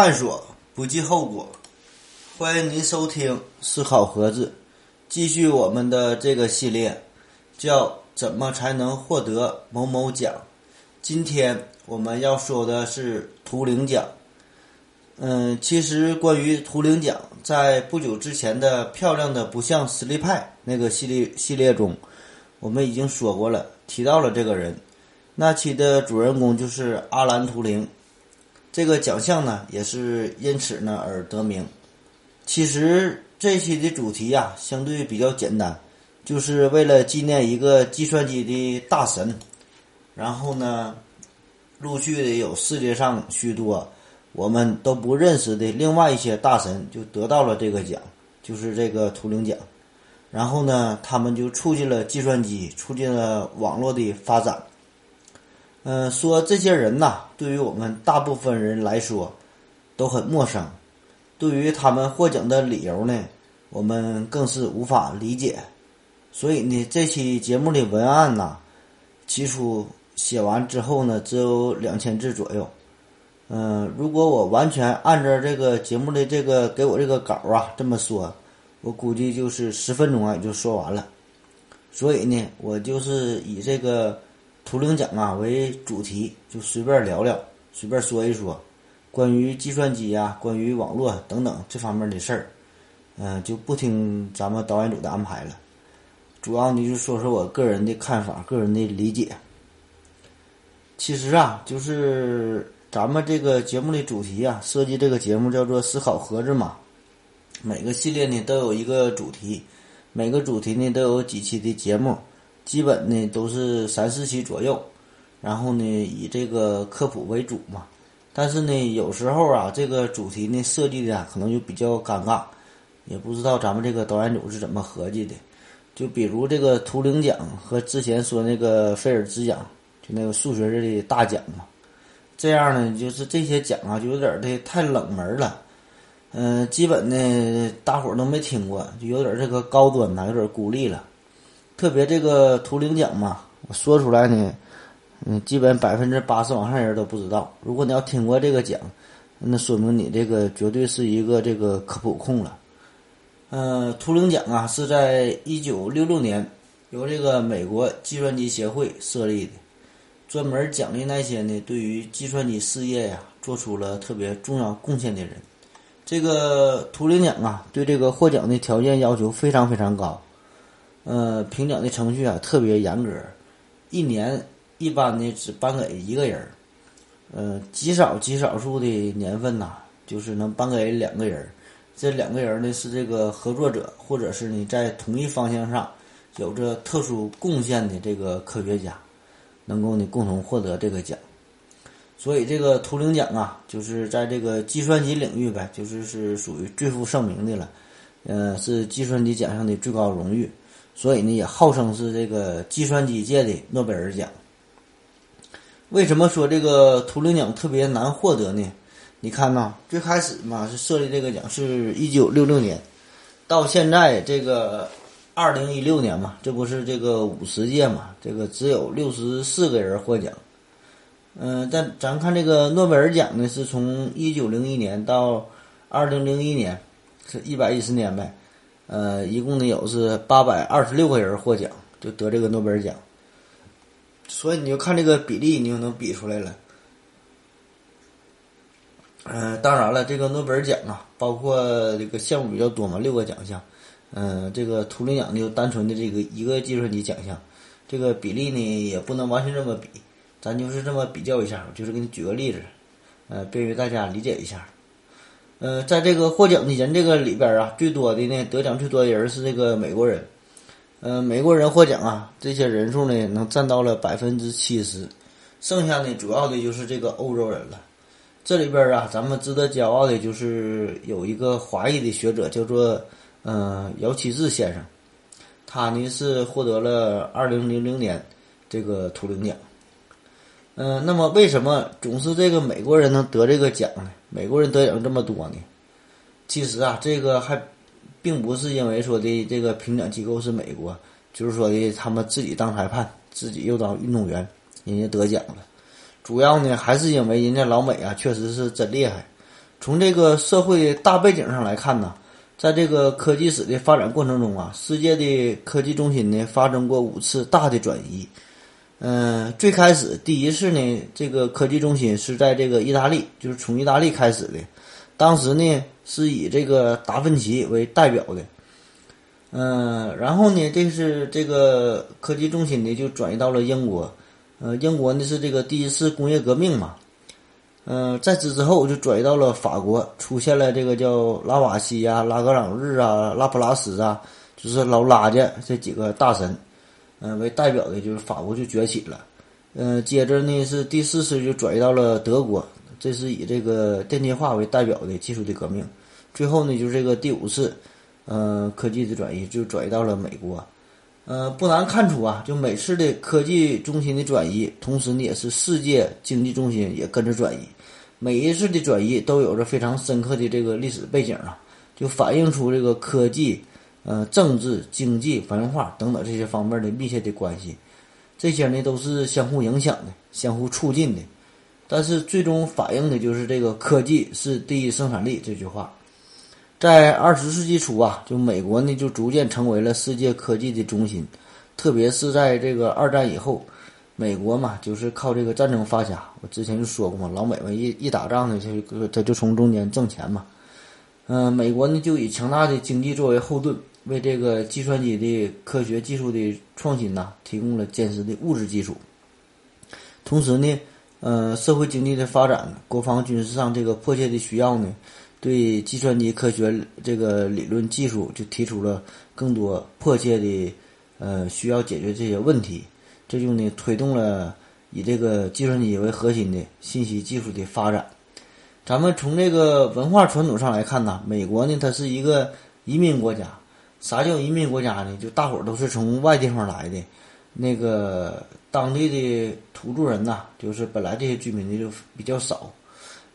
探索，不计后果。欢迎您收听思考盒子，继续我们的这个系列，叫“怎么才能获得某某奖”。今天我们要说的是图灵奖。嗯，其实关于图灵奖，在不久之前的《漂亮的不像实力派》那个系列系列中，我们已经说过了，提到了这个人。那期的主人公就是阿兰·图灵。这个奖项呢，也是因此呢而得名。其实这期的主题呀，相对比较简单，就是为了纪念一个计算机的大神。然后呢，陆续的有世界上许多我们都不认识的另外一些大神，就得到了这个奖，就是这个图灵奖。然后呢，他们就促进了计算机，促进了网络的发展。嗯，说这些人呐，对于我们大部分人来说都很陌生。对于他们获奖的理由呢，我们更是无法理解。所以呢，这期节目的文案呐，起初写完之后呢，只有两千字左右。嗯，如果我完全按照这个节目的这个给我这个稿啊这么说，我估计就是十分钟啊也就说完了。所以呢，我就是以这个。图灵奖啊为主题，就随便聊聊，随便说一说，关于计算机啊、关于网络等等这方面的事儿，嗯，就不听咱们导演组的安排了。主要呢就说说我个人的看法、个人的理解。其实啊，就是咱们这个节目的主题啊，设计这个节目叫做“思考盒子”嘛。每个系列呢都有一个主题，每个主题呢都有几期的节目。基本呢都是三四期左右，然后呢以这个科普为主嘛。但是呢有时候啊这个主题呢设计的可能就比较尴尬，也不知道咱们这个导演组是怎么合计的。就比如这个图灵奖和之前说那个菲尔兹奖，就那个数学这的大奖嘛。这样呢就是这些奖啊就有点的太冷门了，嗯，基本呢大伙儿都没听过，就有点这个高端呐，有点孤立了。特别这个图灵奖嘛，我说出来呢，嗯，基本百分之八十往上人都不知道。如果你要听过这个奖，那说明你这个绝对是一个这个科普控了。嗯，图灵奖啊是在一九六六年由这个美国计算机协会设立的，专门奖励那些呢对于计算机事业呀做出了特别重要贡献的人。这个图灵奖啊，对这个获奖的条件要求非常非常高。呃，评奖的程序啊特别严格，一年一般呢只颁给一个人儿，呃，极少极少数的年份呐，就是能颁给两个人儿。这两个人呢是这个合作者，或者是你在同一方向上有着特殊贡献的这个科学家，能够呢共同获得这个奖。所以这个图灵奖啊，就是在这个计算机领域呗，就是是属于最负盛名的了，呃，是计算机奖项的最高荣誉。所以呢，也号称是这个计算机界的诺贝尔奖。为什么说这个图灵奖特别难获得呢？你看呐，最开始嘛是设立这个奖是一九六六年，到现在这个二零一六年嘛，这不是这个五十届嘛，这个只有六十四个人获奖。嗯，但咱看这个诺贝尔奖呢，是从一九零一年到二零零一年，是一百一十年呗。呃，一共呢有是八百二十六个人获奖，就得这个诺贝尔奖。所以你就看这个比例，你就能比出来了。嗯，当然了，这个诺贝尔奖啊，包括这个项目比较多嘛，六个奖项。嗯，这个图灵奖就单纯的这个一个计算机奖项，这个比例呢也不能完全这么比，咱就是这么比较一下，就是给你举个例子，呃，便于大家理解一下。呃，在这个获奖的人这个里边啊，最多的呢，得奖最多的人是这个美国人。呃，美国人获奖啊，这些人数呢，能占到了百分之七十。剩下呢，主要的就是这个欧洲人了。这里边啊，咱们值得骄傲的就是有一个华裔的学者，叫做嗯姚启智先生，他呢是获得了二零零零年这个图灵奖。嗯，那么为什么总是这个美国人能得这个奖呢？美国人得奖这么多呢？其实啊，这个还并不是因为说的这个评奖机构是美国，就是说的他们自己当裁判，自己又当运动员，人家得奖了。主要呢还是因为人家老美啊，确实是真厉害。从这个社会大背景上来看呢，在这个科技史的发展过程中啊，世界的科技中心呢发生过五次大的转移。嗯，最开始第一次呢，这个科技中心是在这个意大利，就是从意大利开始的。当时呢是以这个达芬奇为代表的。嗯，然后呢，这是这个科技中心呢就转移到了英国。呃，英国呢是这个第一次工业革命嘛。嗯，在此之后就转移到了法国，出现了这个叫拉瓦锡呀、拉格朗日啊、拉普拉斯啊，就是老拉家这几个大神，嗯，为代表的就是法国就崛起了。嗯，接着呢是第四次就转移到了德国，这是以这个电气化为代表的技术的革命。最后呢就是这个第五次，呃，科技的转移就转移到了美国。呃，不难看出啊，就每次的科技中心的转移，同时呢也是世界经济中心也跟着转移。每一次的转移都有着非常深刻的这个历史背景啊，就反映出这个科技、呃政治、经济、文化等等这些方面的密切的关系。这些呢都是相互影响的、相互促进的。但是最终反映的就是这个科技是第一生产力这句话。在二十世纪初啊，就美国呢就逐渐成为了世界科技的中心，特别是在这个二战以后。美国嘛，就是靠这个战争发家。我之前就说过嘛，老美们一一打仗呢，他就他就从中间挣钱嘛。嗯，美国呢就以强大的经济作为后盾，为这个计算机的科学技术的创新呐提供了坚实的物质基础。同时呢，呃，社会经济的发展、国防军事上这个迫切的需要呢，对计算机科学这个理论技术就提出了更多迫切的呃需要解决这些问题。这就呢推动了以这个计算机为核心的信息技术的发展。咱们从这个文化传统上来看呢，美国呢它是一个移民国家。啥叫移民国家呢？就大伙儿都是从外地方来的，那个当地的土著人呐，就是本来这些居民呢就比较少，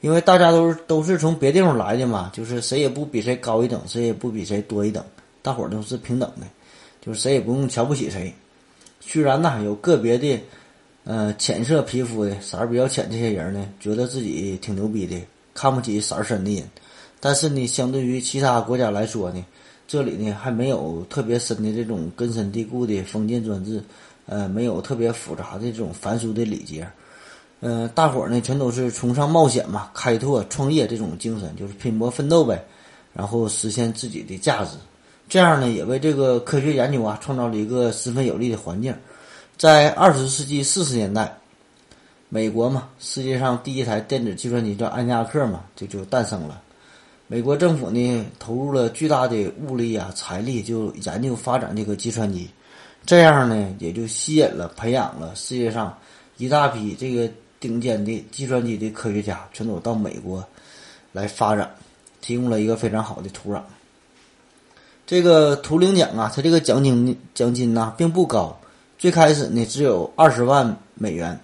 因为大家都是都是从别地方来的嘛，就是谁也不比谁高一等，谁也不比谁多一等，大伙儿都是平等的，就是谁也不用瞧不起谁。虽然呢，有个别的，呃，浅色皮肤的色儿比较浅这些人呢，觉得自己挺牛逼的，看不起色儿深的人，但是呢，相对于其他国家来说呢，这里呢还没有特别深的这种根深蒂固的封建专制，呃，没有特别复杂的这种繁俗的礼节，呃，大伙儿呢全都是崇尚冒险嘛，开拓创业这种精神，就是拼搏奋斗呗，然后实现自己的价值。这样呢，也为这个科学研究啊创造了一个十分有利的环境。在二十世纪四十年代，美国嘛，世界上第一台电子计算机叫安加克嘛，这就诞生了。美国政府呢，投入了巨大的物力啊、财力，就研究发展这个计算机。这样呢，也就吸引了、培养了世界上一大批这个顶尖的计算机的科学家，全都到美国来发展，提供了一个非常好的土壤。这个图灵奖啊，它这个奖金奖金呢并不高，最开始呢只有二十万美元，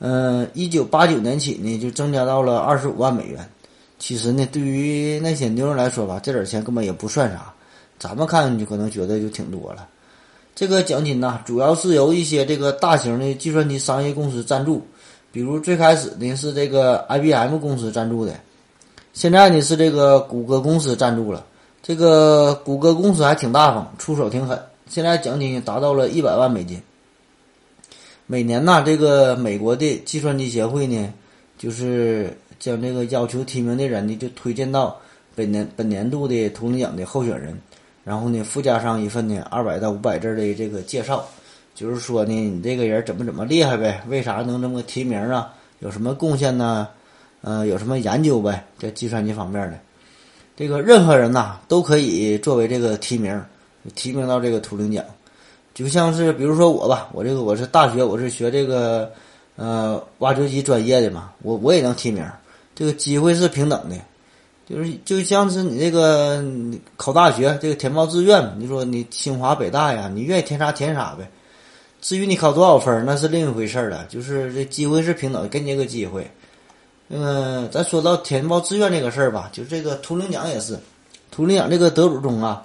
嗯，一九八九年起呢就增加到了二十五万美元。其实呢，对于那些牛人来说吧，这点钱根本也不算啥，咱们看就可能觉得就挺多了。这个奖金呢，主要是由一些这个大型的计算机商业公司赞助，比如最开始呢是这个 IBM 公司赞助的，现在呢是这个谷歌公司赞助了。这个谷歌公司还挺大方，出手挺狠。现在奖金达到了一百万美金。每年呢，这个美国的计算机协会呢，就是将这个要求提名的人呢，就推荐到本年本年度的图灵奖的候选人，然后呢，附加上一份呢二百到五百字的这个介绍，就是说呢，你这个人怎么怎么厉害呗？为啥能这么提名啊？有什么贡献呢？呃，有什么研究呗？在计算机方面的。这个任何人呐都可以作为这个提名，提名到这个图灵奖，就像是比如说我吧，我这个我是大学我是学这个呃挖掘机专业的嘛，我我也能提名，这个机会是平等的，就是就像是你这个考大学这个填报志愿，你说你清华北大呀，你愿意填啥填啥呗，至于你考多少分那是另一回事儿了，就是这机会是平等，给你个机会。嗯，咱说到填报志愿这个事儿吧，就这个图灵奖也是，图灵奖这个得主中啊，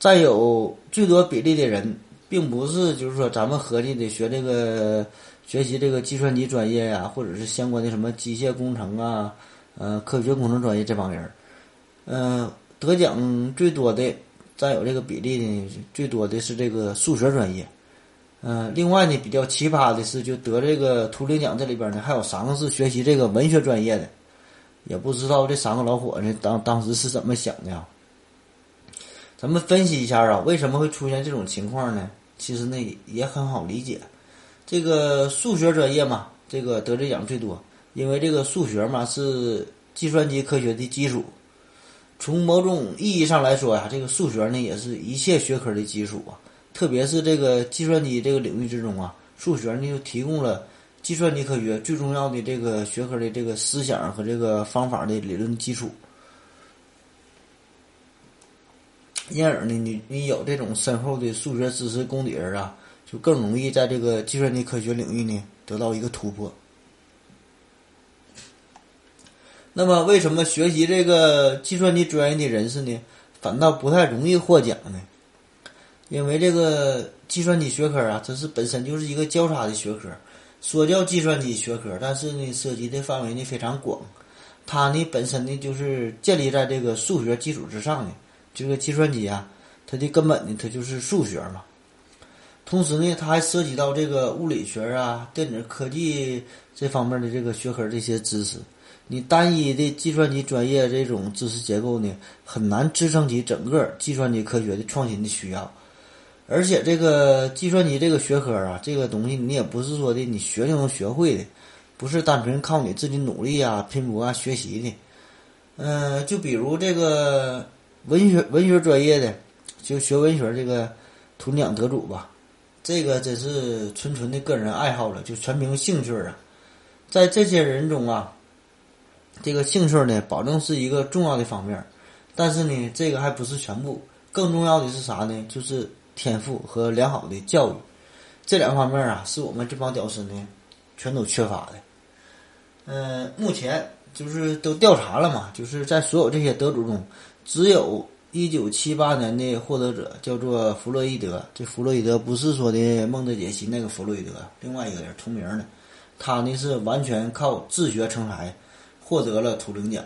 占有最多比例的人，并不是就是说咱们合计的学这个学习这个计算机专业呀，或者是相关的什么机械工程啊，呃，科学工程专业这帮人儿，嗯，得奖最多的占有这个比例呢，最多的是这个数学专业。嗯，另外呢，比较奇葩的是，就得这个图灵奖这里边呢，还有三个是学习这个文学专业的，也不知道这三个老伙子当当时是怎么想的啊？咱们分析一下啊，为什么会出现这种情况呢？其实呢也很好理解，这个数学专业嘛，这个得这奖最多，因为这个数学嘛是计算机科学的基础，从某种意义上来说呀，这个数学呢也是一切学科的基础啊。特别是这个计算机这个领域之中啊，数学呢就提供了计算机科学最重要的这个学科的这个思想和这个方法的理论基础。因而呢，你你有这种深厚的数学知识功底儿啊，就更容易在这个计算机科学领域呢得到一个突破。那么，为什么学习这个计算机专业的人士呢，反倒不太容易获奖呢？因为这个计算机学科啊，它是本身就是一个交叉的学科。说叫计算机学科，但是呢，涉及的范围呢非常广。它呢本身呢就是建立在这个数学基础之上的。这个计算机啊，它的根本呢，它就是数学嘛。同时呢，它还涉及到这个物理学啊、电子科技这方面的这个学科这些知识。你单一的计算机专业这种知识结构呢，很难支撑起整个计算机科学的创新的需要。而且这个计算机这个学科啊，这个东西你也不是说的你学就能学会的，不是单纯靠你自己努力啊、拼搏啊学习的。嗯，就比如这个文学文学专业的，就学文学这个图奖得主吧，这个真是纯纯的个人爱好了，就全凭兴趣啊。在这些人中啊，这个兴趣呢，保证是一个重要的方面，但是呢，这个还不是全部，更重要的是啥呢？就是。天赋和良好的教育，这两方面啊，是我们这帮屌丝呢，全都缺乏的。嗯，目前就是都调查了嘛，就是在所有这些得主中，只有一九七八年的获得者叫做弗洛伊德。这弗洛伊德不是说的孟德杰西那个弗洛伊德，另外一个人同名的。他呢是完全靠自学成才获得了图灵奖，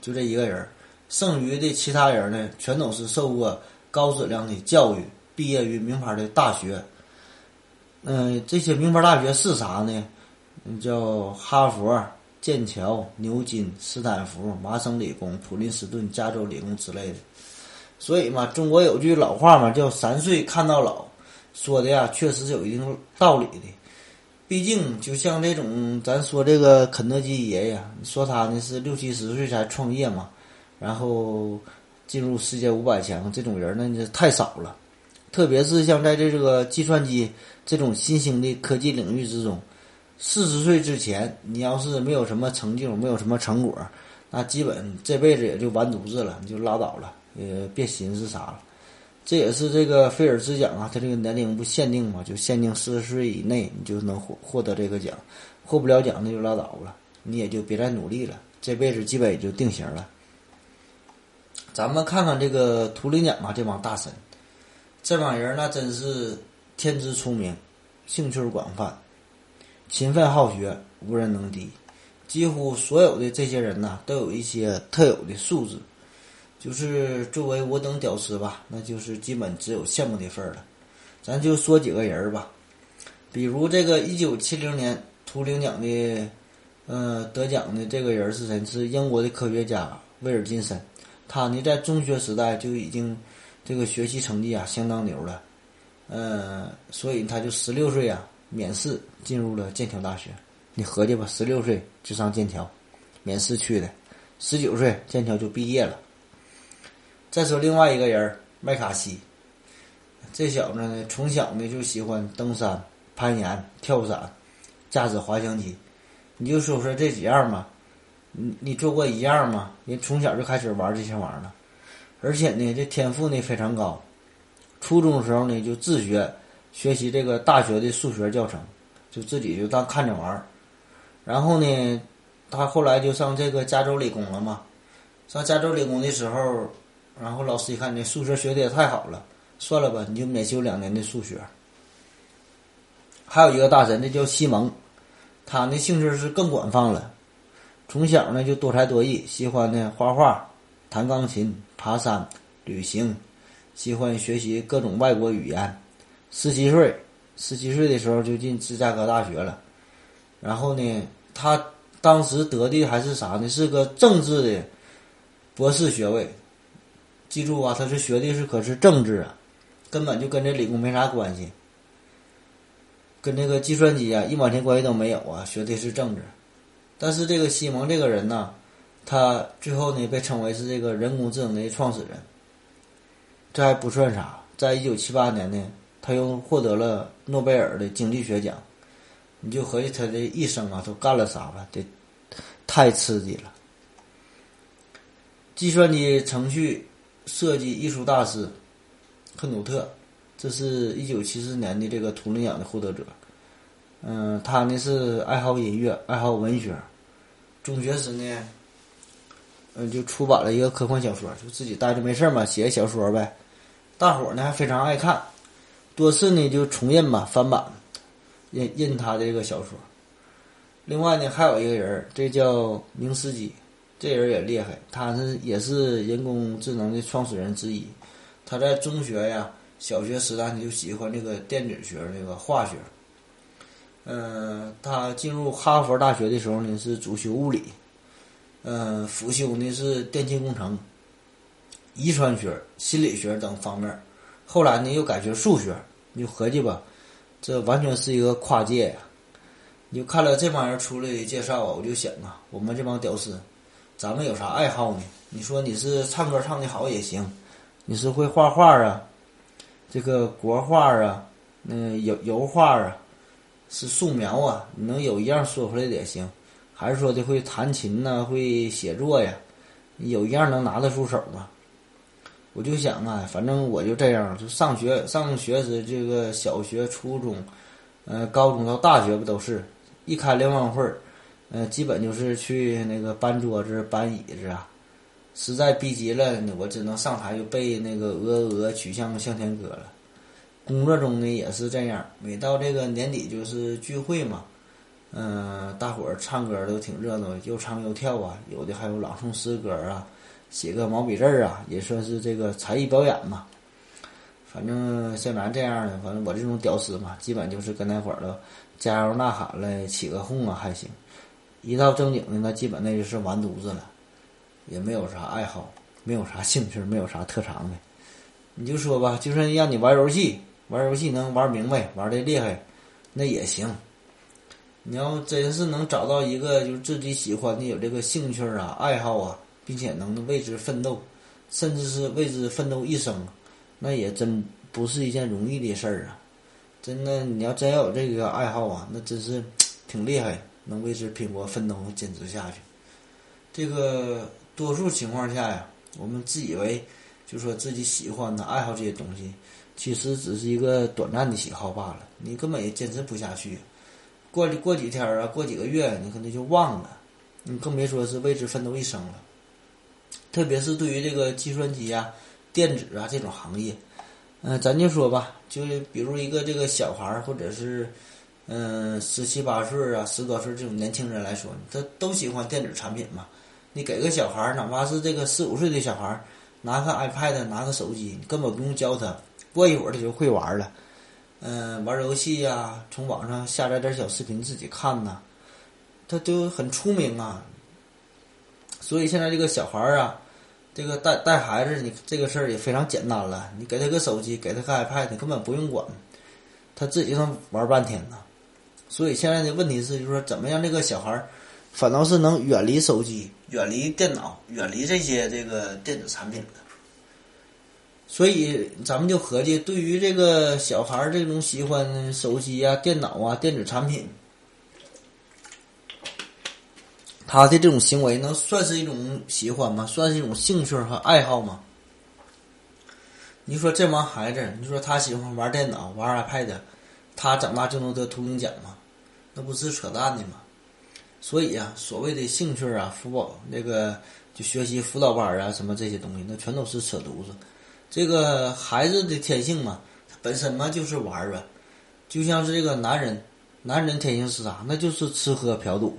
就这一个人。剩余的其他人呢，全都是受过高质量的教育。毕业于名牌的大学，嗯，这些名牌大学是啥呢？叫哈佛、剑桥、牛津、斯坦福、麻省理工、普林斯顿、加州理工之类的。所以嘛，中国有句老话嘛，叫“三岁看到老”，说的呀，确实是有一定道理的。毕竟，就像这种咱说这个肯德基爷爷，说他呢是六七十岁才创业嘛，然后进入世界五百强，这种人呢太少了。特别是像在这个计算机这种新兴的科技领域之中，四十岁之前，你要是没有什么成就，没有什么成果，那基本这辈子也就完犊子了，你就拉倒了，也别寻思啥了。这也是这个菲尔兹奖啊，它这个年龄不限定嘛，就限定四十岁以内你就能获获得这个奖，获不了奖那就拉倒了，你也就别再努力了，这辈子基本也就定型了。咱们看看这个图灵奖啊，这帮大神。这帮人那真是天资聪明，兴趣广泛，勤奋好学，无人能敌。几乎所有的这些人呐，都有一些特有的素质。就是作为我等屌丝吧，那就是基本只有羡慕的份儿了。咱就说几个人儿吧，比如这个一九七零年图灵奖的，呃，得奖的这个人是谁？是英国的科学家威尔金森。他呢，在中学时代就已经。这个学习成绩啊相当牛了，呃，所以他就十六岁啊免试进入了剑桥大学。你合计吧，十六岁就上剑桥，免试去的，十九岁剑桥就毕业了。再说另外一个人麦卡锡，这小子呢从小呢就喜欢登山、攀岩、跳伞、驾驶滑翔机。你就说说这几样嘛，你你做过一样吗？人从小就开始玩这些玩意儿了。而且呢，这天赋呢非常高。初中的时候呢，就自学学习这个大学的数学教程，就自己就当看着玩儿。然后呢，他后来就上这个加州理工了嘛。上加州理工的时候，然后老师一看你数学学的也太好了，算了吧，你就免修两年的数学。还有一个大神，那叫西蒙，他那兴趣是更广泛了。从小呢就多才多艺，喜欢呢画画、弹钢琴、爬山、旅行，喜欢学习各种外国语言。十七岁，十七岁的时候就进芝加哥大学了。然后呢，他当时得的还是啥呢？是个政治的博士学位。记住啊，他是学的是可是政治啊，根本就跟这理工没啥关系，跟这个计算机啊一毛钱关系都没有啊。学的是政治，但是这个西蒙这个人呢，他最后呢被称为是这个人工智能的创始人。这还不算啥，在一九七八年呢，他又获得了诺贝尔的经济学奖。你就合计他这一生啊，都干了啥吧？这太刺激了。计算机程序设计艺术大师克努特，这是一九七四年的这个图灵奖的获得者。嗯，他呢是爱好音乐，爱好文学。中学时呢，嗯，就出版了一个科幻小说，就自己待着没事嘛，写小说呗。大伙儿呢还非常爱看，多次呢就重印吧，翻版。印印他这个小说，另外呢还有一个人，这叫明斯基，这人也厉害，他是也是人工智能的创始人之一。他在中学呀、小学时代就喜欢这个电子学、这个化学。嗯，他进入哈佛大学的时候呢是主修物理，嗯，辅修呢是电气工程、遗传学、心理学等方面。后来呢又改学数学，你就合计吧。这完全是一个跨界呀！你就看了这帮人出来的介绍啊，我就想啊，我们这帮屌丝，咱们有啥爱好呢？你说你是唱歌唱的好也行，你是会画画啊，这个国画啊，嗯，油油画啊，是素描啊，你能有一样说出来的也行，还是说的会弹琴呐，会写作呀，有一样能拿得出手吗？我就想啊，反正我就这样，就上学上学时，这个小学、初中，呃，高中到大学不都是，一开联欢会儿，呃，基本就是去那个搬桌子、搬椅子啊。实在逼急了，我只能上台就背那个《鹅鹅曲项向天歌》了。工作中呢也是这样，每到这个年底就是聚会嘛，嗯，大伙儿唱歌都挺热闹，又唱又跳啊，有的还有朗诵诗歌啊。写个毛笔字儿啊，也算是这个才艺表演嘛。反正像咱这样的，反正我这种屌丝嘛，基本就是跟那会儿的加油呐喊嘞，起个哄啊还行。一到正经的，那基本那就是完犊子了，也没有啥爱好，没有啥兴趣，没有啥特长的。你就说吧，就算让你玩游戏，玩游戏能玩明白，玩的厉害，那也行。你要真是能找到一个就是自己喜欢的、有这个兴趣啊、爱好啊。并且能为之奋斗，甚至是为之奋斗一生，那也真不是一件容易的事儿啊！真的，你要真要有这个爱好啊，那真是挺厉害，能为之拼搏奋斗坚持下去。这个多数情况下呀，我们自以为就说自己喜欢的爱好这些东西，其实只是一个短暂的喜好罢了，你根本也坚持不下去。过过几天啊，过几个月，你可能就忘了，你更别说是为之奋斗一生了。特别是对于这个计算机啊、电子啊这种行业，嗯，咱就说吧，就比如一个这个小孩儿，或者是嗯十七八岁啊、十多岁这种年轻人来说，他都喜欢电子产品嘛。你给个小孩儿，哪怕是这个四五岁的小孩儿，拿个 iPad、拿个手机，根本不用教他，过一会儿他就会玩了。嗯，玩游戏呀，从网上下载点小视频自己看呐，他都很出名啊。所以现在这个小孩儿啊，这个带带孩子，你这个事儿也非常简单了。你给他个手机，给他个 iPad，根本不用管，他自己能玩半天呢。所以现在的问题是，就是说怎么样这个小孩儿，反倒是能远离手机、远离电脑、远离这些这个电子产品的。所以咱们就合计，对于这个小孩儿这种喜欢手机啊、电脑啊、电子产品。他的这种行为能算是一种喜欢吗？算是一种兴趣和爱好吗？你说这帮孩子，你说他喜欢玩电脑、玩 iPad，他长大就能得图灵奖吗？那不是扯淡的吗？所以啊，所谓的兴趣啊、辅导那个就学习辅导班啊什么这些东西，那全都是扯犊子。这个孩子的天性嘛，本身嘛就是玩儿呗，就像是这个男人，男人天性是啥？那就是吃喝嫖赌。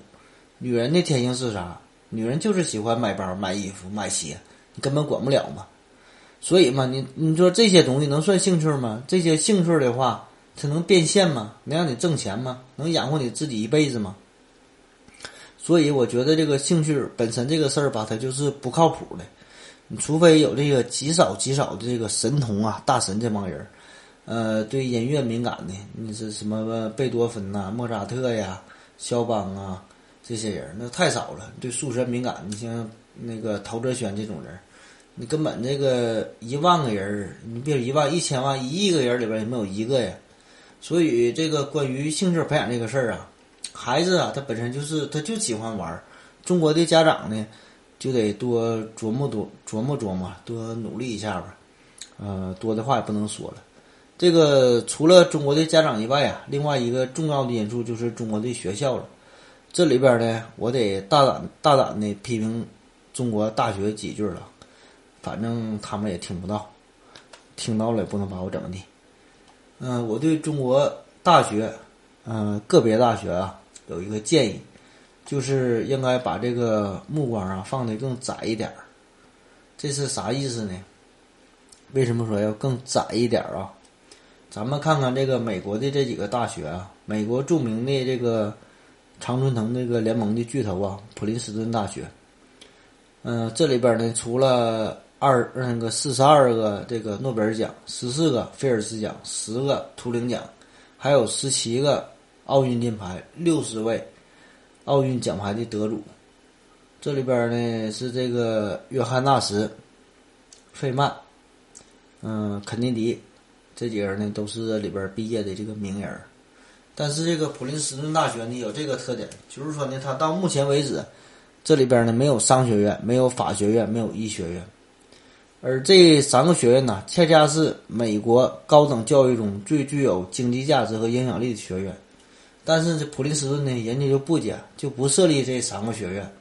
女人的天性是啥？女人就是喜欢买包、买衣服、买鞋，你根本管不了嘛。所以嘛，你你说这些东西能算兴趣吗？这些兴趣的话，它能变现吗？能让你挣钱吗？能养活你自己一辈子吗？所以我觉得这个兴趣本身这个事儿吧，它就是不靠谱的。你除非有这个极少极少的这个神童啊、大神这帮人，呃，对音乐敏感的，你是什么贝多芬呐、莫扎特呀、肖邦啊这些人，那太少了。对数学敏感，你像那个陶哲轩这种人，你根本这个一万个人，你别一万、一千万、一亿个人里边也没有一个呀。所以这个关于兴趣培养这个事儿啊。孩子啊，他本身就是他就喜欢玩儿。中国的家长呢，就得多琢磨多琢磨琢磨，多努力一下吧。呃，多的话也不能说了。这个除了中国的家长以外啊，另外一个重要的因素就是中国的学校了。这里边呢，我得大胆大胆的批评中国大学几句了。反正他们也听不到，听到了也不能把我怎么的。嗯，我对中国大学，嗯，个别大学啊。有一个建议，就是应该把这个目光啊放得更窄一点。这是啥意思呢？为什么说要更窄一点啊？咱们看看这个美国的这几个大学啊，美国著名的这个常春藤那个联盟的巨头啊，普林斯顿大学。嗯，这里边呢，除了二那个四十二个这个诺贝尔奖，十四个菲尔兹奖，十个图灵奖，还有十七个。奥运金牌，六十位奥运奖牌的得主，这里边呢是这个约翰纳什、费曼、嗯肯尼迪这几个人呢都是这里边毕业的这个名人。但是这个普林斯顿大学呢有这个特点，就是说呢，它到目前为止这里边呢没有商学院、没有法学院、没有医学院，而这三个学院呢，恰恰是美国高等教育中最具有经济价值和影响力的学院。但是这普林斯顿呢，人家就不讲，就不设立这三个学院，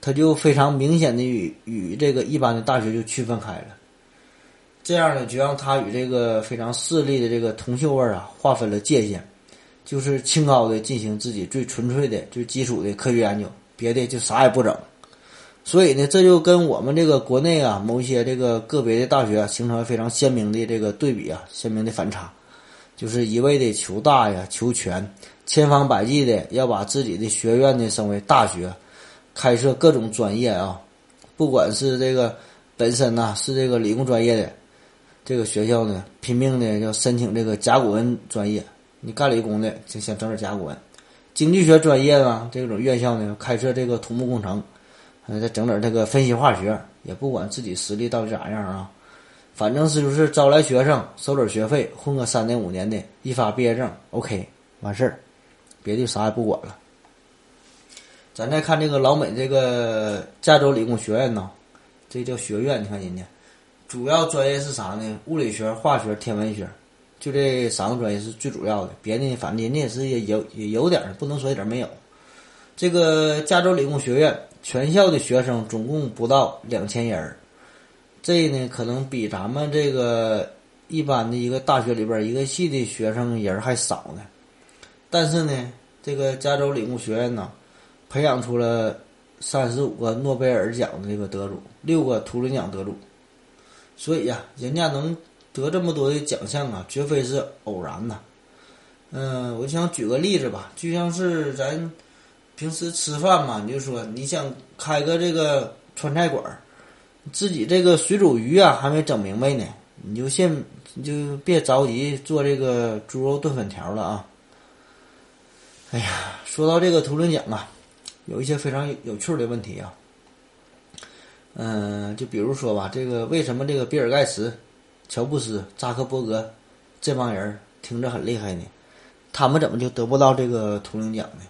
他就非常明显的与与这个一般的大学就区分开了。这样呢，就让他与这个非常势利的这个铜锈味啊划分了界限，就是清高的进行自己最纯粹的、最基础的科学研究，别的就啥也不整。所以呢，这就跟我们这个国内啊某些这个个别的大学形成了非常鲜明的这个对比啊，鲜明的反差。就是一味的求大呀、求全，千方百计的要把自己的学院呢升为大学，开设各种专业啊，不管是这个本身呢是这个理工专业的这个学校呢，拼命的要申请这个甲骨文专业，你干理工的就想整点甲骨文，经济学专业呢这种院校呢开设这个土木工程，嗯再整点这个分析化学，也不管自己实力到底咋样啊。反正是就是招来学生，收点学费，混个三年五年的，一发毕业证，OK，完事儿，别的啥也不管了。咱再看这个老美这个加州理工学院呢，这叫学院，你看人家主要专业是啥呢？物理学、化学、天文学，就这三个专业是最主要的。别的反正人家也是也有也有点，不能说一点没有。这个加州理工学院全校的学生总共不到两千人。这呢，可能比咱们这个一般的一个大学里边一个系的学生人还少呢。但是呢，这个加州理工学院呢，培养出了三十五个诺贝尔奖的这个得主，六个图灵奖得主。所以呀，人家能得这么多的奖项啊，绝非是偶然的。嗯，我想举个例子吧，就像是咱平时吃饭嘛，你就说你想开个这个川菜馆儿。自己这个水煮鱼啊还没整明白呢，你就先你就别着急做这个猪肉炖粉条了啊！哎呀，说到这个图灵奖啊，有一些非常有趣的问题啊。嗯，就比如说吧，这个为什么这个比尔盖茨、乔布斯、扎克伯格这帮人听着很厉害呢？他们怎么就得不到这个图灵奖呢？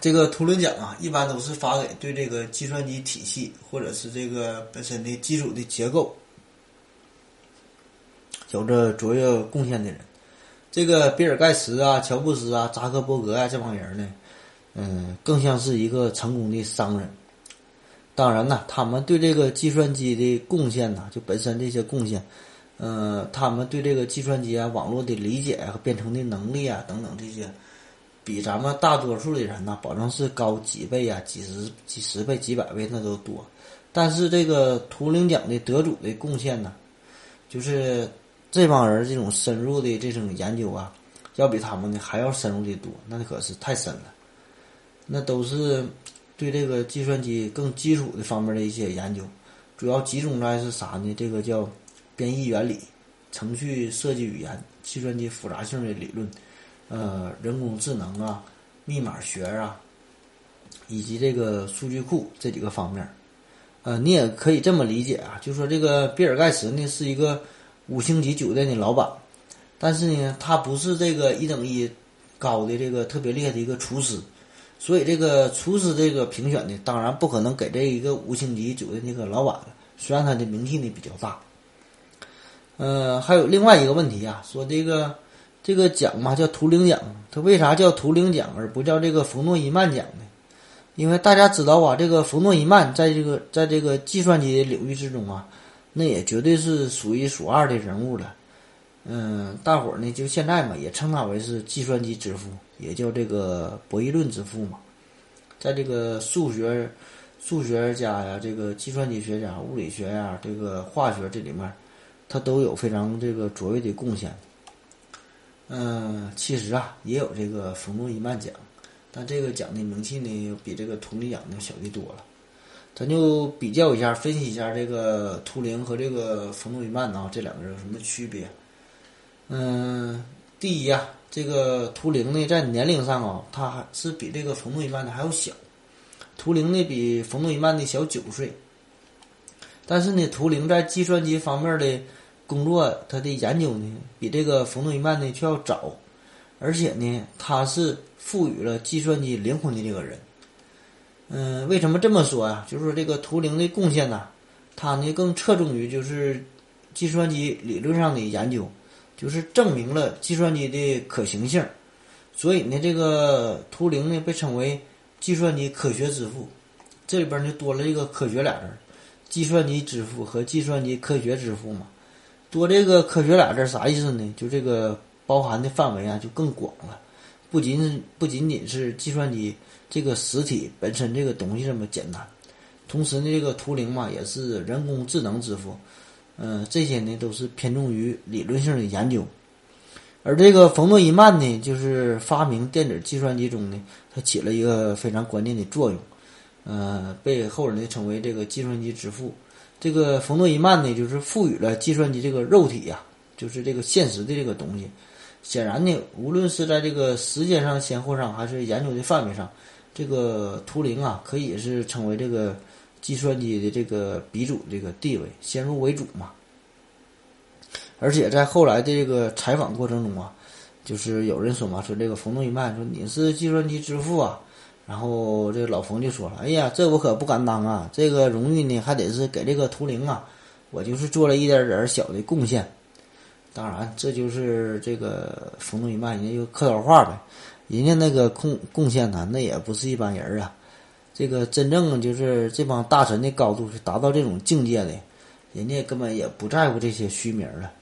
这个图灵奖啊，一般都是发给对这个计算机体系或者是这个本身的基础的结构有着卓越贡献的人。这个比尔盖茨啊、乔布斯啊、扎克伯格啊这帮人呢，嗯，更像是一个成功的商人。当然呢，他们对这个计算机的贡献呢，就本身这些贡献，嗯，他们对这个计算机啊、网络的理解和编程的能力啊等等这些。比咱们大多数的人呢，保证是高几倍啊，几十、几十倍、几百倍那都多。但是这个图灵奖的得主的贡献呢，就是这帮人这种深入的这种研究啊，要比他们的还要深入的多，那可是太深了。那都是对这个计算机更基础的方面的一些研究，主要集中在是啥呢？这个叫编译原理、程序设计语言、计算机复杂性的理论。呃，人工智能啊，密码学啊，以及这个数据库这几个方面，呃，你也可以这么理解啊，就说这个比尔盖茨呢是一个五星级酒店的老板，但是呢，他不是这个一等一高的这个特别厉害的一个厨师，所以这个厨师这个评选呢，当然不可能给这一个五星级酒店那个老板了，虽然他的名气呢比较大。呃，还有另外一个问题啊，说这个。这个奖嘛叫图灵奖，它为啥叫图灵奖而不叫这个冯诺依曼奖呢？因为大家知道啊，这个冯诺依曼在这个在这个计算机领域之中啊，那也绝对是数一数二的人物了。嗯，大伙儿呢就现在嘛也称他为是计算机之父，也叫这个博弈论之父嘛。在这个数学、数学家呀，这个计算机学家、物理学呀，这个化学这里面，他都有非常这个卓越的贡献。嗯，其实啊，也有这个冯诺依曼奖，但这个奖的名气呢，比这个图灵奖呢小的多了。咱就比较一下，分析一下这个图灵和这个冯诺依曼啊，这两个人有什么区别？嗯，第一呀，这个图灵呢，在年龄上啊，他还是比这个冯诺依曼的还要小。图灵呢，比冯诺依曼的小九岁，但是呢，图灵在计算机方面的。工作他的研究呢，比这个冯诺依曼呢却要早，而且呢，他是赋予了计算机灵魂的这个人。嗯，为什么这么说啊？就是说这个图灵的贡献呢，他呢更侧重于就是计算机理论上的研究，就是证明了计算机的可行性。所以呢，这个图灵呢被称为计算机科学之父。这里边呢多了一个“科学”俩字，计算机之父和计算机科学之父嘛。多这个科学俩字啥意思呢？就这个包含的范围啊就更广了，不仅不仅仅是计算机这个实体本身这个东西这么简单，同时呢这个图灵嘛也是人工智能之父，嗯，这些呢都是偏重于理论性的研究，而这个冯诺依曼呢就是发明电子计算机中呢，他起了一个非常关键的作用，呃，被后人呢称为这个计算机之父。这个冯诺依曼呢，就是赋予了计算机这个肉体呀，就是这个现实的这个东西。显然呢，无论是在这个时间上先后上，还是研究的范围上，这个图灵啊，可以是成为这个计算机的这个鼻祖这个地位，先入为主嘛。而且在后来的这个采访过程中啊，就是有人说嘛，说这个冯诺依曼说你是计算机之父啊。然后这个老冯就说了：“哎呀，这我可不敢当啊！这个荣誉呢，还得是给这个图灵啊。我就是做了一点点小的贡献。当然，这就是这个冯诺依曼人家就客套话呗。人家那个贡贡献呢，那也不是一般人啊。这个真正就是这帮大神的高度是达到这种境界的，人家根本也不在乎这些虚名了。”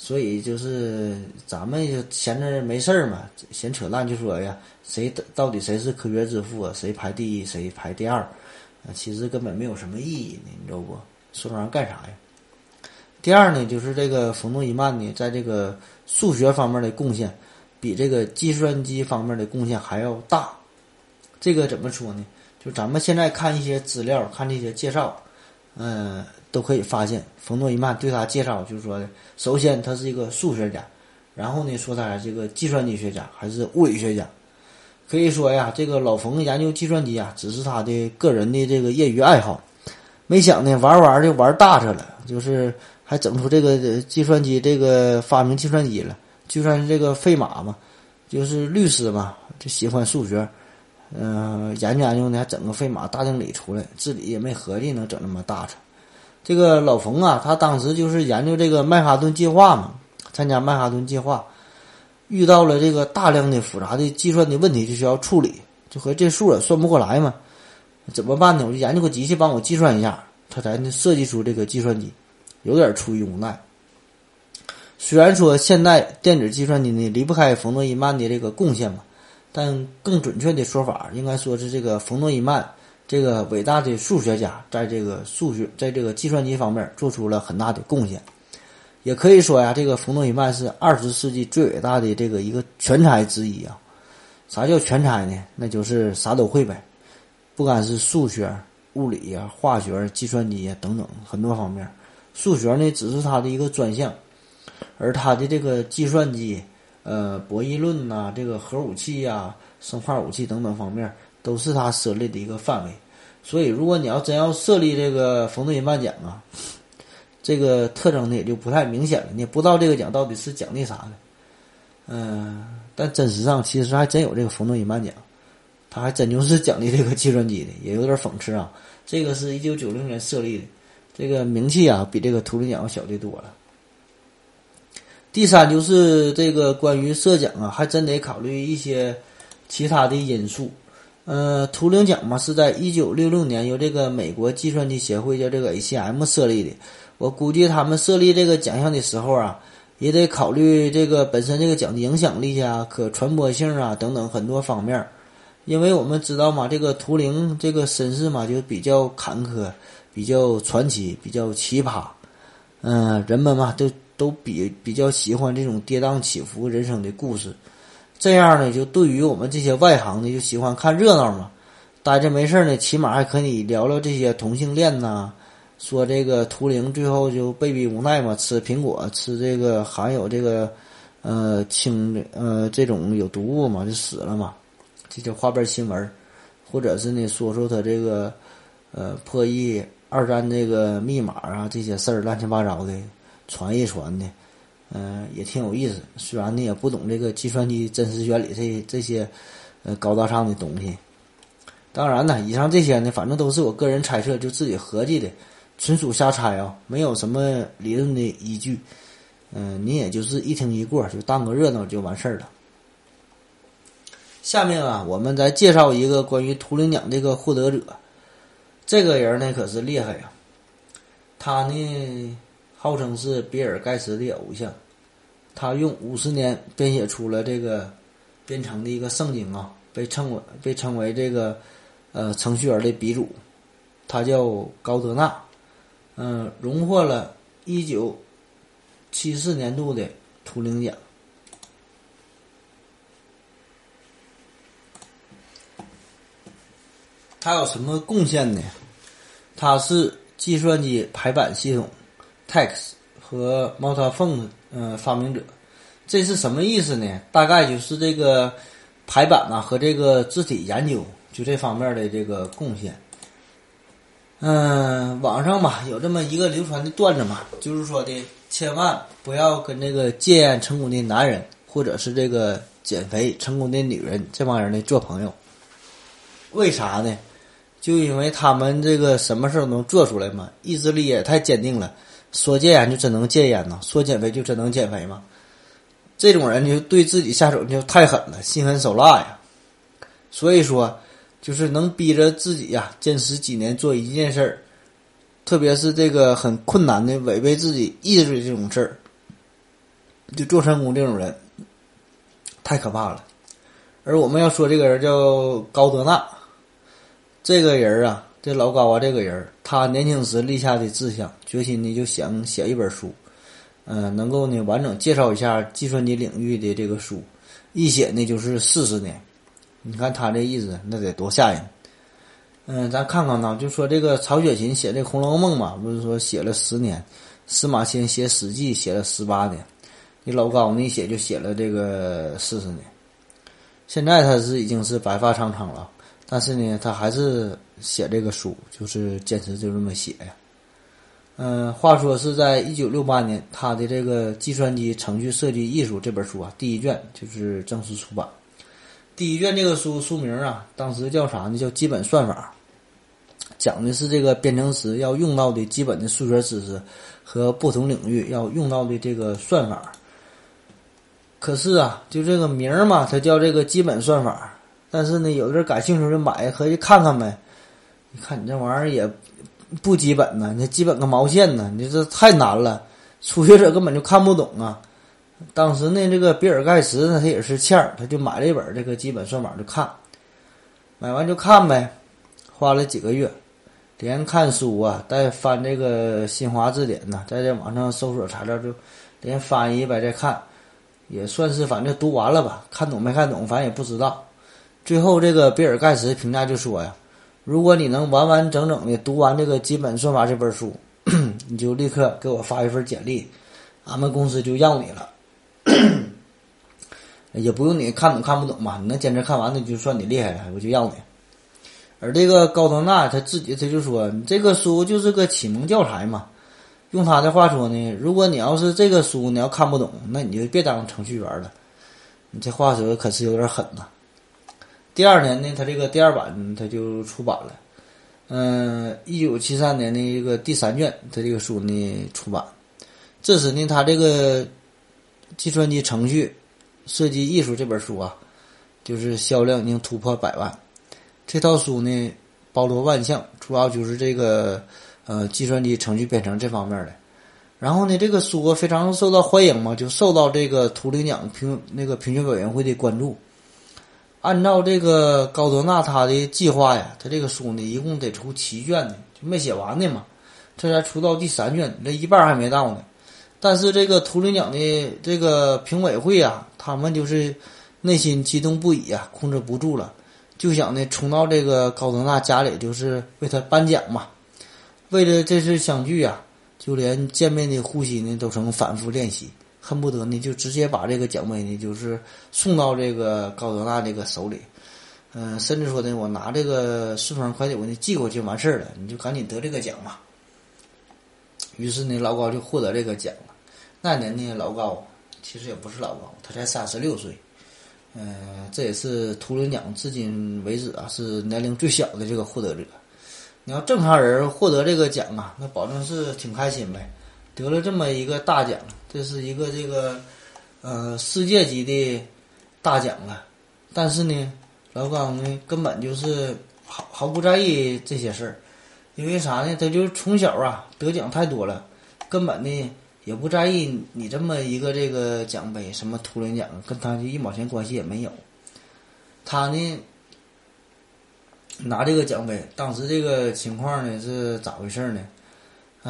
所以就是咱们闲着没事儿嘛，闲扯淡就说呀，谁到底谁是科学之父啊？谁排第一，谁排第二？啊，其实根本没有什么意义呢，你知道不？说这玩意干啥呀？第二呢，就是这个冯诺依曼呢，在这个数学方面的贡献，比这个计算机方面的贡献还要大。这个怎么说呢？就咱们现在看一些资料，看这些介绍，嗯。都可以发现，冯诺依曼对他介绍就是说，首先他是一个数学家，然后呢说他这个计算机学家还是物理学家，可以说呀，这个老冯研究计算机啊，只是他的个人的这个业余爱好，没想呢玩玩就玩大着了，就是还整出这个计算机这个发明计算机了，就算是这个费马嘛，就是律师嘛，就喜欢数学，嗯，研究研究呢还整个费马大定理出来，自己也没合计能整那么大着。这个老冯啊，他当时就是研究这个曼哈顿计划嘛，参加曼哈顿计划，遇到了这个大量的复杂的计算的问题，就需要处理，就和这数也算不过来嘛，怎么办呢？我就研究个机器帮我计算一下，他才能设计出这个计算机，有点出于无奈。虽然说现代电子计算机呢离不开冯诺依曼的这个贡献嘛，但更准确的说法应该说是这个冯诺依曼这个伟大的数学家，在这个数学在这个计算机方面做出了很大的贡献。也可以说呀，这个冯诺依曼是二十世纪最伟大的这个一个全才之一啊。啥叫全才呢？那就是啥都会呗，不管是数学、物理呀、化学、计算机呀等等很多方面。数学呢只是他的一个专项，而他的这个计算机、呃博弈论呐、这个核武器呀、生化武器等等方面都是他涉猎的一个范围。所以，如果你要真要设立这个冯诺依曼奖啊，这个特征呢也就不太明显了。你不知道这个奖到底是奖励啥的，嗯。但真实上，其实还真有这个冯诺依曼奖，他还真就是奖励这个计算机的，也有点讽刺啊。这个是一九九零年设立的，这个名气啊比这个图灵奖要小的多了。第三就是这个关于设奖啊，还真得考虑一些其他的因素。呃，图灵奖嘛是在一九六六年由这个美国计算机协会叫这个 ACM 设立的，我估计他们设立这个奖项的时候啊。也得考虑这个本身这个奖的影响力啊、可传播性啊等等很多方面，因为我们知道嘛，这个图灵这个身世嘛就比较坎坷、比较传奇、比较奇葩，嗯，人们嘛都都比比较喜欢这种跌宕起伏人生的故事，这样呢，就对于我们这些外行的就喜欢看热闹嘛，待着没事呢，起码还可以聊聊这些同性恋呐。说这个图灵最后就被逼无奈嘛，吃苹果，吃这个含有这个，呃，氢呃这种有毒物嘛，就死了嘛，这叫花边新闻，或者是呢说说他这个，呃，破译二战这个密码啊这些事儿乱七八糟的。传一传的，嗯，也挺有意思。虽然你也不懂这个计算机真实原理这这些，呃，高大上的东西。当然呢，以上这些呢，反正都是我个人猜测，就自己合计的。纯属瞎猜啊，没有什么理论的依据。嗯，你也就是一听一过，就当个热闹就完事儿了。下面啊，我们再介绍一个关于图灵奖这个获得者。这个人呢可是厉害呀，他呢号称是比尔盖茨的偶像，他用五十年编写出了这个编程的一个圣经啊，被称为被称为这个呃程序员的鼻祖，他叫高德纳。嗯，荣获了一九七四年度的图灵奖。他有什么贡献呢？他是计算机排版系统 TeX 和 MultiFont 嗯发明者。这是什么意思呢？大概就是这个排版啊和这个字体研究就这方面的这个贡献。嗯，网上吧有这么一个流传的段子嘛，就是说的千万不要跟这个戒烟成功的男人，或者是这个减肥成功的女人这帮人呢做朋友。为啥呢？就因为他们这个什么事儿能做出来嘛，意志力也太坚定了。说戒烟就真能戒烟呐，说减肥就真能减肥吗？这种人就对自己下手就太狠了，心狠手辣呀。所以说。就是能逼着自己呀，坚持几年做一件事儿，特别是这个很困难的违背自己意志的这种事儿，就做成功这种人，太可怕了。而我们要说这个人叫高德纳，这个人啊，这老高啊，这个人，他年轻时立下的志向，决心呢就想写一本书，嗯，能够呢完整介绍一下计算机领域的这个书，一写呢就是四十年。你看他这意思，那得多吓人！嗯，咱看看呢，就说这个曹雪芹写这《红楼梦》嘛，不是说写了十年；司马迁写《史记》写了十八年，你老高呢写就写了这个四十年。现在他是已经是白发苍苍了，但是呢，他还是写这个书，就是坚持就这么写呀。嗯，话说是在一九六八年，他的这个《计算机程序设计艺术》这本书啊，第一卷就是正式出版。第一卷这个书书名啊，当时叫啥呢？叫《基本算法》，讲的是这个编程时要用到的基本的数学知识和不同领域要用到的这个算法。可是啊，就这个名儿嘛，它叫这个基本算法。但是呢，有的人感兴趣就买，可以看看呗。你看你这玩意儿也不基本呢，你基本个毛线呢？你这太难了，初学者根本就看不懂啊。当时呢，这个比尔盖茨呢，他也是欠儿，他就买了一本这个基本算法就看，买完就看呗，花了几个月，连看书啊，带翻这个新华字典呐，在这网上搜索材料就连翻译呗，再看，也算是反正读完了吧，看懂没看懂，反正也不知道。最后这个比尔盖茨评价就说呀，如果你能完完整整的读完这个基本算法这本书，你就立刻给我发一份简历，俺们公司就要你了。也不用你看懂看不懂吧，你能坚持看完，那就算你厉害了，我就要你。而这个高德纳他自己他就说：“你这个书就是个启蒙教材嘛。”用他的话说呢，如果你要是这个书你要看不懂，那你就别当程序员了。你这话说可是有点狠呐。第二年呢，他这个第二版他就出版了。嗯，一九七三年的一个第三卷，他这个书呢出版。这时呢，他这个。计算机程序设计艺术这本书啊，就是销量已经突破百万。这套书呢，包罗万象，主要就是这个呃计算机程序编程这方面的。然后呢，这个书非常受到欢迎嘛，就受到这个图灵奖评那个评选委员会的关注。按照这个高德纳他的计划呀，他这个书呢一共得出七卷呢，就没写完呢嘛，这才出到第三卷，这一半还没到呢。但是这个图灵奖的这个评委会啊，他们就是内心激动不已啊，控制不住了，就想呢冲到这个高德纳家里，就是为他颁奖嘛。为了这次相聚啊，就连见面的呼吸呢都成反复练习，恨不得呢就直接把这个奖杯呢就是送到这个高德纳这个手里。嗯，甚至说呢，我拿这个顺丰快递我给你寄过去完事儿了，你就赶紧得这个奖嘛。于是呢，老高就获得这个奖了。那年呢，老高其实也不是老高，他才三十六岁。嗯，这也是图灵奖至今为止啊是年龄最小的这个获得者。你要正常人获得这个奖啊，那保证是挺开心呗，得了这么一个大奖，这是一个这个呃世界级的大奖了。但是呢，老高呢根本就是毫毫不在意这些事儿，因为啥呢？他就从小啊得奖太多了，根本呢。也不在意你这么一个这个奖杯，什么图灵奖，跟他就一毛钱关系也没有。他呢拿这个奖杯，当时这个情况呢是咋回事呢？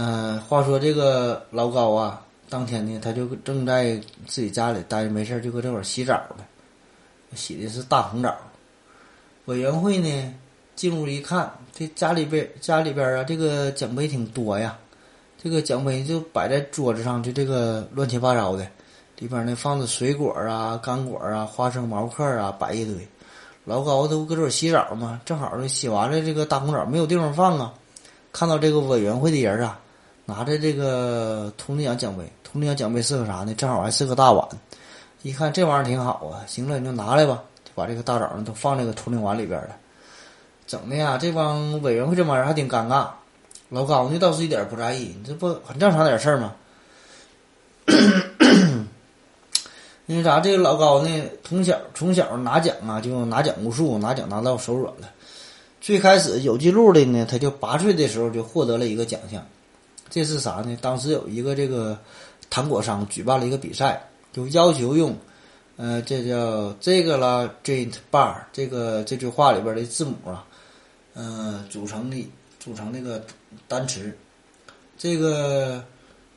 嗯，话说这个老高啊，当天呢他就正在自己家里待着没事就搁这会儿洗澡呢，洗的是大红澡。委员会呢进屋一看，这家里边家里边啊，这个奖杯挺多呀。这个奖杯就摆在桌子上，就这个乱七八糟的，里边呢放着水果啊、干果啊、花生、毛克啊，摆一堆。老高都搁这洗澡嘛，正好呢洗完了这个大红枣没有地方放啊。看到这个委员会的人啊，拿着这个图灵奖奖杯，图灵奖奖杯是个啥呢？正好还是个大碗。一看这玩意儿挺好啊，行了，你就拿来吧，就把这个大枣呢都放这个图灵碗里边了。整的呀，这帮委员会这帮人还挺尴尬。老高呢倒是一点不在意，你这不很正常点事儿吗？因为啥？这个老高呢，从小从小拿奖啊，就拿奖无数，拿奖拿到手软了。最开始有记录的呢，他就八岁的时候就获得了一个奖项，这是啥呢？当时有一个这个糖果商举办了一个比赛，就要求用，呃，这叫这个啦，giant bar 这个这句话里边的字母啊，嗯，组成的。组成那个单词，这个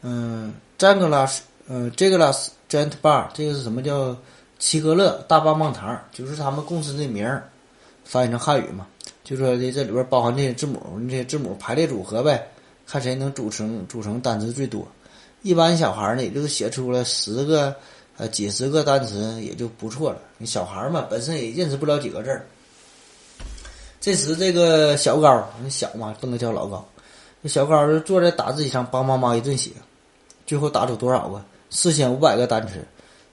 嗯，詹格拉斯，嗯，这个拉斯 Giant Bar，这个是什么叫奇格乐大棒棒糖？就是他们公司的名儿，翻译成汉语嘛，就说的这里边包含这些字母，这些字母排列组合呗，看谁能组成组成单词最多。一般小孩呢，也就是写出了十个呃几十个单词也就不错了。你小孩嘛，本身也认识不了几个字儿。这时，这个小高，那小嘛，不能叫老高。那小高就坐在打字机上，梆梆梆一顿写，最后打出多少个？四千五百个单词。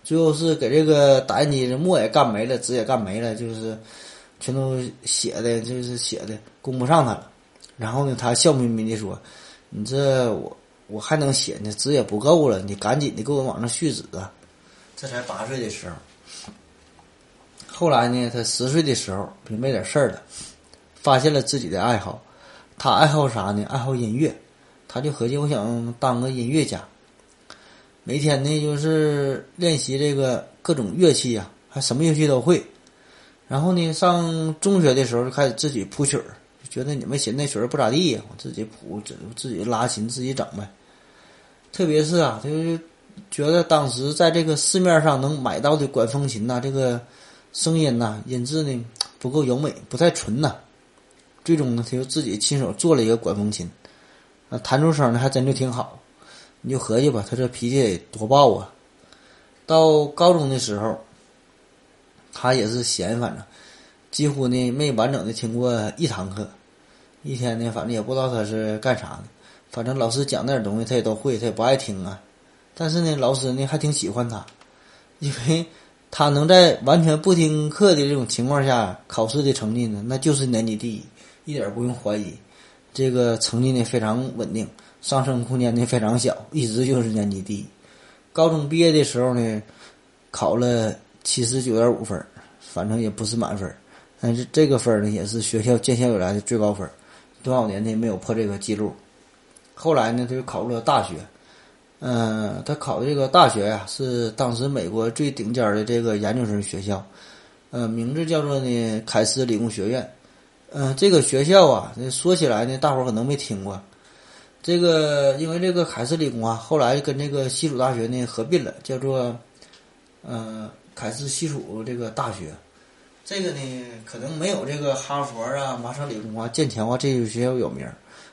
最后是给这个打印机的墨也干没了，纸也干没了，就是全都写的，就是写的供不上他了。然后呢，他笑眯眯的说：“你这我我还能写呢，纸也不够了，你赶紧的给我往上续纸啊！”这才八岁的时候。后来呢，他十岁的时候明白点事儿了。发现了自己的爱好，他爱好啥呢？爱好音乐，他就合计我想当个音乐家。每天呢就是练习这个各种乐器呀，还什么乐器都会。然后呢，上中学的时候就开始自己谱曲儿，觉得你们写那曲儿不咋地呀，我自己谱，自自己拉琴，自己整呗。特别是啊，他就是觉得当时在这个市面上能买到的管风琴呐，这个声音呐、音质呢不够优美，不太纯呐。最终呢，他就自己亲手做了一个管风琴，啊，弹出声呢还真就挺好。你就合计吧，他这脾气多暴啊！到高中的时候。他也是闲，反正几乎呢没完整的听过一堂课，一天呢反正也不知道他是干啥的，反正老师讲那点东西他也都会，他也不爱听啊。但是呢，老师呢还挺喜欢他，因为他能在完全不听课的这种情况下考试的成绩呢，那就是年级第一，一点不用怀疑。这个成绩呢非常稳定，上升空间呢非常小，一直就是年级第一。高中毕业的时候呢，考了。七十九点五分，反正也不是满分，但是这个分呢也是学校建校以来的最高分，多少年呢没有破这个记录。后来呢，他就考入了大学，嗯，他考的这个大学呀是当时美国最顶尖的这个研究生学校，呃，名字叫做呢凯斯理工学院。嗯，这个学校啊，说起来呢，大伙儿可能没听过。这个因为这个凯斯理工啊，后来跟这个西楚大学呢合并了，叫做，呃。凯斯西楚这个大学，这个呢可能没有这个哈佛啊、麻省理工啊、剑桥啊这些学校有名，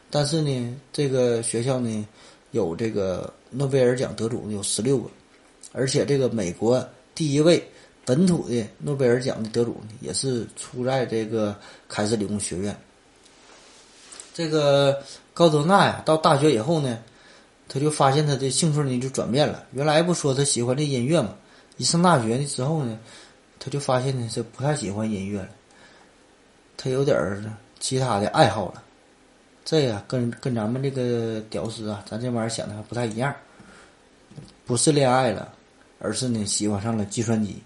但是呢，这个学校呢有这个诺贝尔奖得主有十六个，而且这个美国第一位本土的诺贝尔奖的得主呢也是出在这个凯斯理工学院。这个高德纳呀，到大学以后呢，他就发现他的兴趣呢就转变了，原来不说他喜欢这音乐嘛。一上大学呢之后呢，他就发现呢是不太喜欢音乐了，他有点儿其他的爱好了。这呀跟跟咱们这个屌丝啊，咱这玩意儿想的还不太一样，不是恋爱了，而是呢喜欢上了计算机。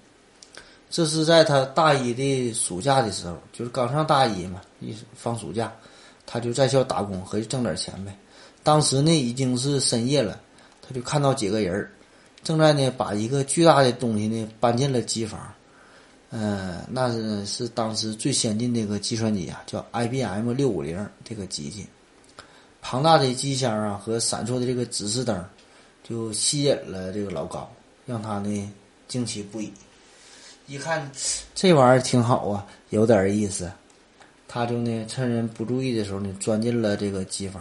这是在他大一的暑假的时候，就是刚上大一嘛，一放暑假，他就在校打工，合计挣点钱呗。当时呢已经是深夜了，他就看到几个人儿。正在呢，把一个巨大的东西呢搬进了机房，嗯，那是是当时最先进的一个计算机啊，叫 IBM 六五零这个机器，庞大的机箱啊和闪烁的这个指示灯，就吸引了这个老高，让他呢惊奇不已。一看这玩意儿挺好啊，有点意思，他就呢趁人不注意的时候呢钻进了这个机房。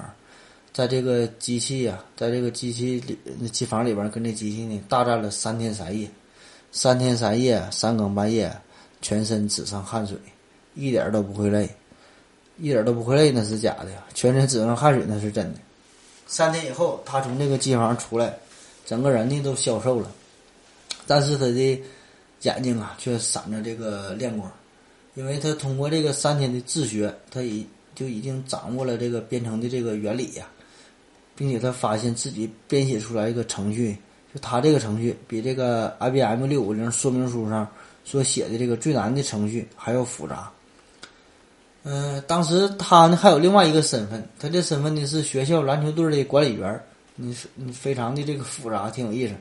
在这个机器呀，在这个机器里机房里边，跟这机器呢大战了三天三夜，三天三夜三更半夜，全身只剩汗水，一点都不会累，一点都不会累那是假的，全身只剩汗水那是真的。三天以后，他从这个机房出来，整个人呢都消瘦了，但是他的眼睛啊却闪着这个亮光，因为他通过这个三天的自学，他已就已经掌握了这个编程的这个原理呀。并且他发现自己编写出来一个程序，就他这个程序比这个 IBM 六五零说明书上所写的这个最难的程序还要复杂。嗯，当时他呢还有另外一个身份，他这身份呢是学校篮球队的管理员，你是你非常的这个复杂，挺有意思。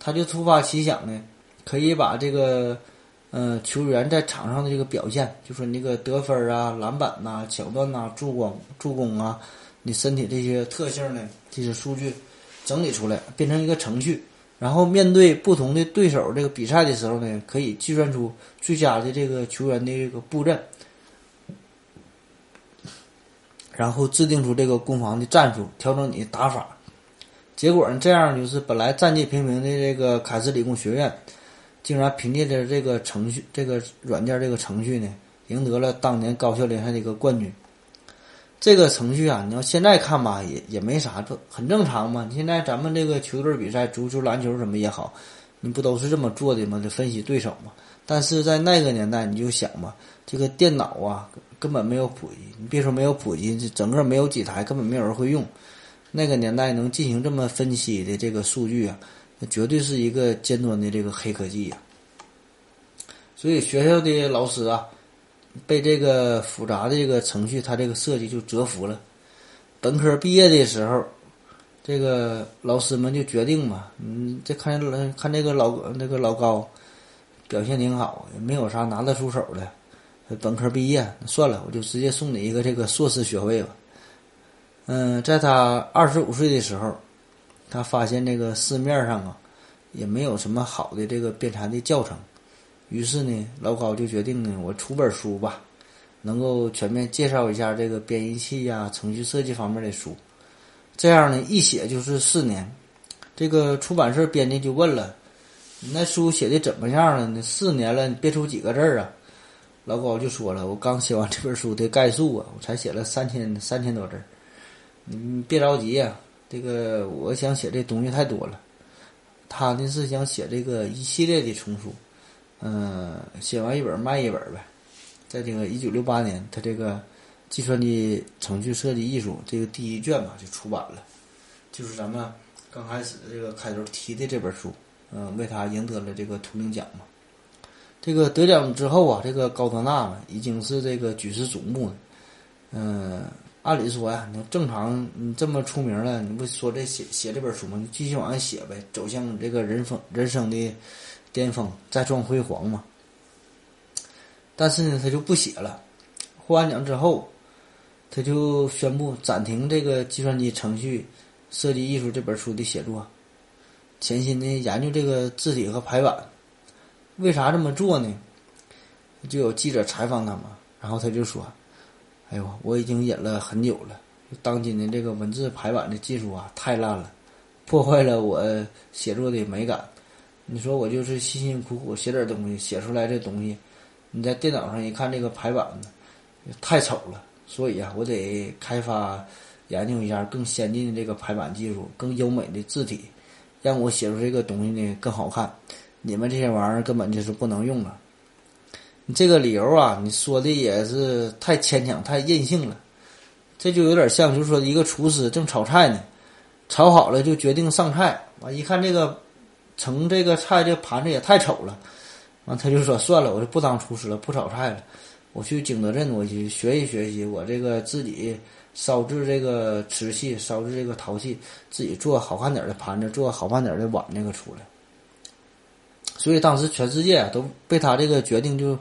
他就突发奇想呢，可以把这个呃球员在场上的这个表现，就说那个得分啊、篮板呐、抢断呐、助攻、助攻啊。你身体这些特性呢，这些数据整理出来，变成一个程序，然后面对不同的对手这个比赛的时候呢，可以计算出最佳的这个球员的这个布阵，然后制定出这个攻防的战术，调整你的打法。结果呢，这样就是本来战绩平平的这个凯斯理工学院，竟然凭借着这个程序、这个软件、这个程序呢，赢得了当年高校联赛的一个冠军。这个程序啊，你要现在看吧，也也没啥，这很正常嘛。现在咱们这个球队比赛，足球、篮球什么也好，你不都是这么做的吗？得分析对手嘛。但是在那个年代，你就想吧，这个电脑啊，根本没有普及。你别说没有普及，这整个没有几台，根本没有人会用。那个年代能进行这么分析的这个数据啊，那绝对是一个尖端的这个黑科技呀。所以学校的老师啊。被这个复杂的这个程序，它这个设计就折服了。本科毕业的时候，这个老师们就决定嘛，嗯，这看看这个老那个老高表现挺好，也没有啥拿得出手的，本科毕业，算了，我就直接送你一个这个硕士学位吧。嗯，在他二十五岁的时候，他发现这个市面上啊，也没有什么好的这个编程的教程，于是呢，老高就决定呢，我出本书吧，能够全面介绍一下这个编译器呀、程序设计方面的书。这样呢，一写就是四年。这个出版社编辑就问了：“你那书写的怎么样了？你四年了，你憋出几个字儿啊？”老高就说了：“我刚写完这本书的概述啊，我才写了三千三千多字儿。你别着急呀，这个我想写这东西太多了。他呢是想写这个一系列的丛书，嗯，写完一本卖一本呗。在这个一九六八年，他这个。”计算机程序设计艺术这个第一卷嘛就出版了，就是咱们刚开始这个开头提的这本书，嗯，为他赢得了这个图灵奖嘛。这个得奖之后啊，这个高德纳嘛已经是这个举世瞩目了。嗯，按理说呀，你正常你这么出名了，你不说这写写这本书吗？你继续往下写呗，走向这个人风人生的巅峰，再创辉煌嘛。但是呢，他就不写了。获完奖之后。他就宣布暂停这个计算机程序设计艺术这本书的写作，潜心的研究这个字体和排版。为啥这么做呢？就有记者采访他嘛，然后他就说：“哎呦，我已经忍了很久了。当今的这个文字排版的技术啊，太烂了，破坏了我写作的美感。你说我就是辛辛苦苦写点东西，写出来这东西，你在电脑上一看这个排版呢，太丑了。”所以啊，我得开发研究一下更先进的这个排版技术，更优美的字体，让我写出这个东西呢更好看。你们这些玩意儿根本就是不能用了。你这个理由啊，你说的也是太牵强、太任性了。这就有点像，就是说一个厨师正炒菜呢，炒好了就决定上菜，完一看这个盛这个菜这盘子也太丑了，完他就说算了，我就不当厨师了，不炒菜了。我去景德镇，我去学习学习，我这个自己烧制这个瓷器，烧制这个陶器，自己做好看点的盘子，做好看点的碗，那个出来。所以当时全世界都被他这个决定就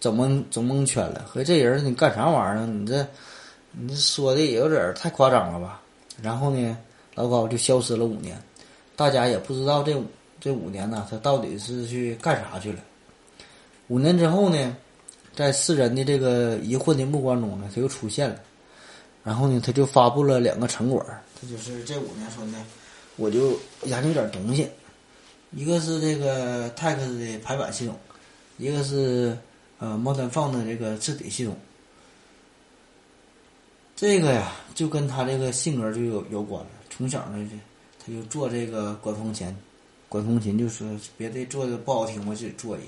整蒙整蒙圈了。和这人你干啥玩意儿？你这你说的也有点太夸张了吧？然后呢，老高就消失了五年，大家也不知道这这五年呢，他到底是去干啥去了。五年之后呢？在世人的这个疑惑的目光中呢，他又出现了，然后呢，他就发布了两个成果他就是这五年说呢，我就研究点东西，一个是这个 TeX 的排版系统，一个是呃 ModernFont 的这个字体系统。这个呀，就跟他这个性格就有有关了。从小呢，他就做这个管风琴，管风琴就说别的做的不好听，我自己做一个。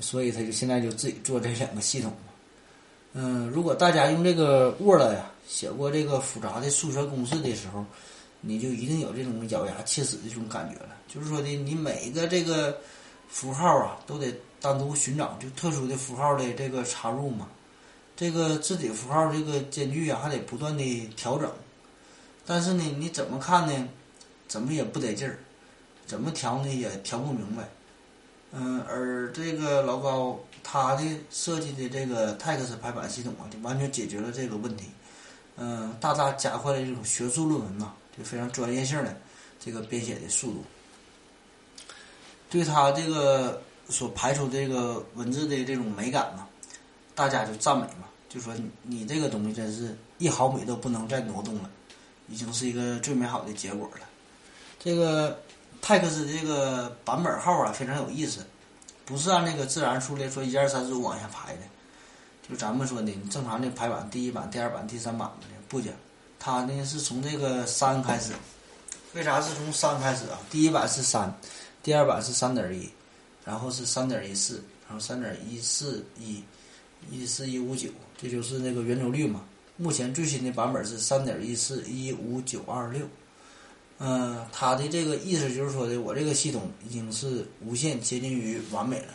所以他就现在就自己做这两个系统嘛。嗯，如果大家用这个 Word 呀写过这个复杂的数学公式的时候，你就一定有这种咬牙切齿的这种感觉了。就是说的，你每一个这个符号啊，都得单独寻找就特殊的符号的这个插入嘛。这个字体符号这个间距啊，还得不断的调整。但是呢，你怎么看呢？怎么也不得劲儿，怎么调呢也调不明白。嗯，而这个老高他的设计的这个 TeX 排版系统啊，就完全解决了这个问题，嗯，大大加快了这种学术论文呐，就非常专业性的这个编写的速度。对他这个所排出这个文字的这种美感嘛，大家就赞美嘛，就说你这个东西真是一毫米都不能再挪动了，已经是一个最美好的结果了。这个。泰克斯这个版本号啊非常有意思，不是按那个自然数列说一二三四五往下排的，就咱们说的你正常的排版，第一版、第二版、第三版的不讲，它呢是从这个三开始。为啥是从三开始啊？第一版是三，第二版是三点一，然后是三点一四，然后三点一四一，一四一五九，这就是那个圆周率嘛。目前最新的版本是三点一四一五九二六。嗯，他的这个意思就是说的，我这个系统已经是无限接近于完美了。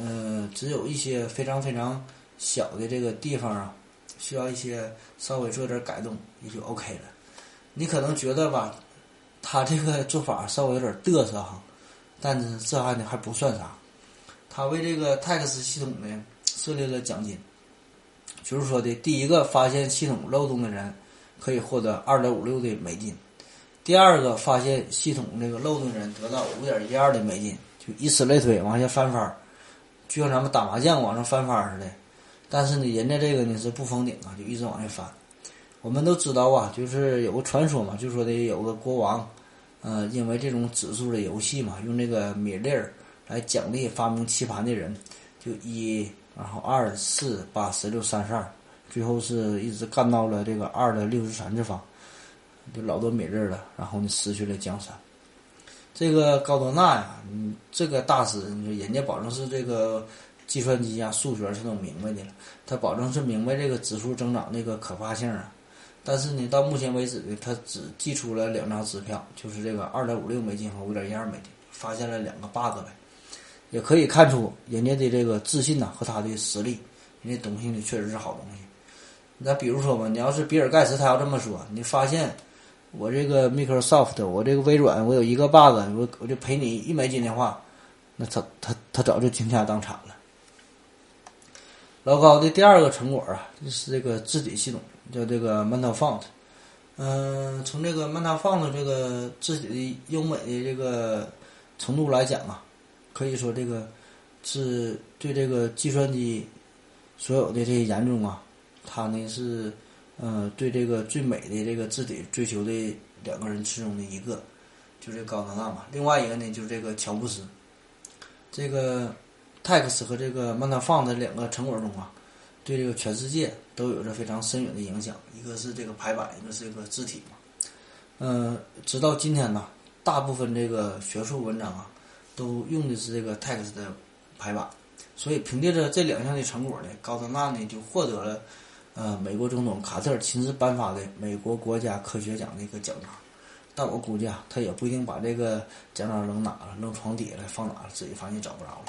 嗯，只有一些非常非常小的这个地方啊，需要一些稍微做点改动，也就 OK 了。你可能觉得吧，他这个做法稍微有点嘚瑟哈，但是这还呢还不算啥。他为这个 TAX 系统呢设立了奖金，就是说的第一个发现系统漏洞的人可以获得二点五六的美金，第二个发现系统这个漏洞的人得到五点一二的美金，就以此类推往下翻番儿，就像咱们打麻将往上翻番儿似的。但是呢，人家这个呢是不封顶啊，就一直往下翻。我们都知道啊，就是有个传说嘛，就说的有个国王，呃，因为这种指数的游戏嘛，用这个米粒儿来奖励发明棋盘的人，就一，然后二四八十六三十二，最后是一直干到了这个二的六十三次方，就老多米粒儿了，然后呢失去了江山。这个高德纳呀，嗯，这个大师，你说人家保证是这个计算机啊、数学是都明白的了，他保证是明白这个指数增长那个可怕性啊。但是呢，到目前为止呢，他只寄出了两张支票，就是这个二点五六美金和五点一二美金，发现了两个 bug 呗，也可以看出人家的这个自信呐和他的实力，人家东西呢确实是好东西。那比如说吧，你要是比尔盖茨他要这么说，你发现我这个 Microsoft，我这个微软，我有一个 bug，我我就赔你一美金的话，那他他他早就倾家荡产了。老高的第二个成果啊，就是这个字体系统。叫这个 Mental Font，嗯，从这个 Mental Font 这个字体的优美的这个程度来讲啊，可以说这个是对这个计算机所有的这些研究啊，他呢是呃对这个最美的这个字体追求的两个人之中的一个，就是高德纳嘛。另外一个呢就是这个乔布斯，这个 TeX 和这个 Mental Font 两个成果中啊。对这个全世界都有着非常深远的影响，一个是这个排版，一个是这个字体嘛。嗯，直到今天呢，大部分这个学术文章啊，都用的是这个 TeX 的排版。所以凭借着这两项的成果呢，高德纳呢就获得了呃美国总统卡特亲自颁发的美国国家科学奖的一个奖章。但我估计啊，他也不一定把这个奖章扔哪了，扔床底下了，放哪了，自己发现找不着了。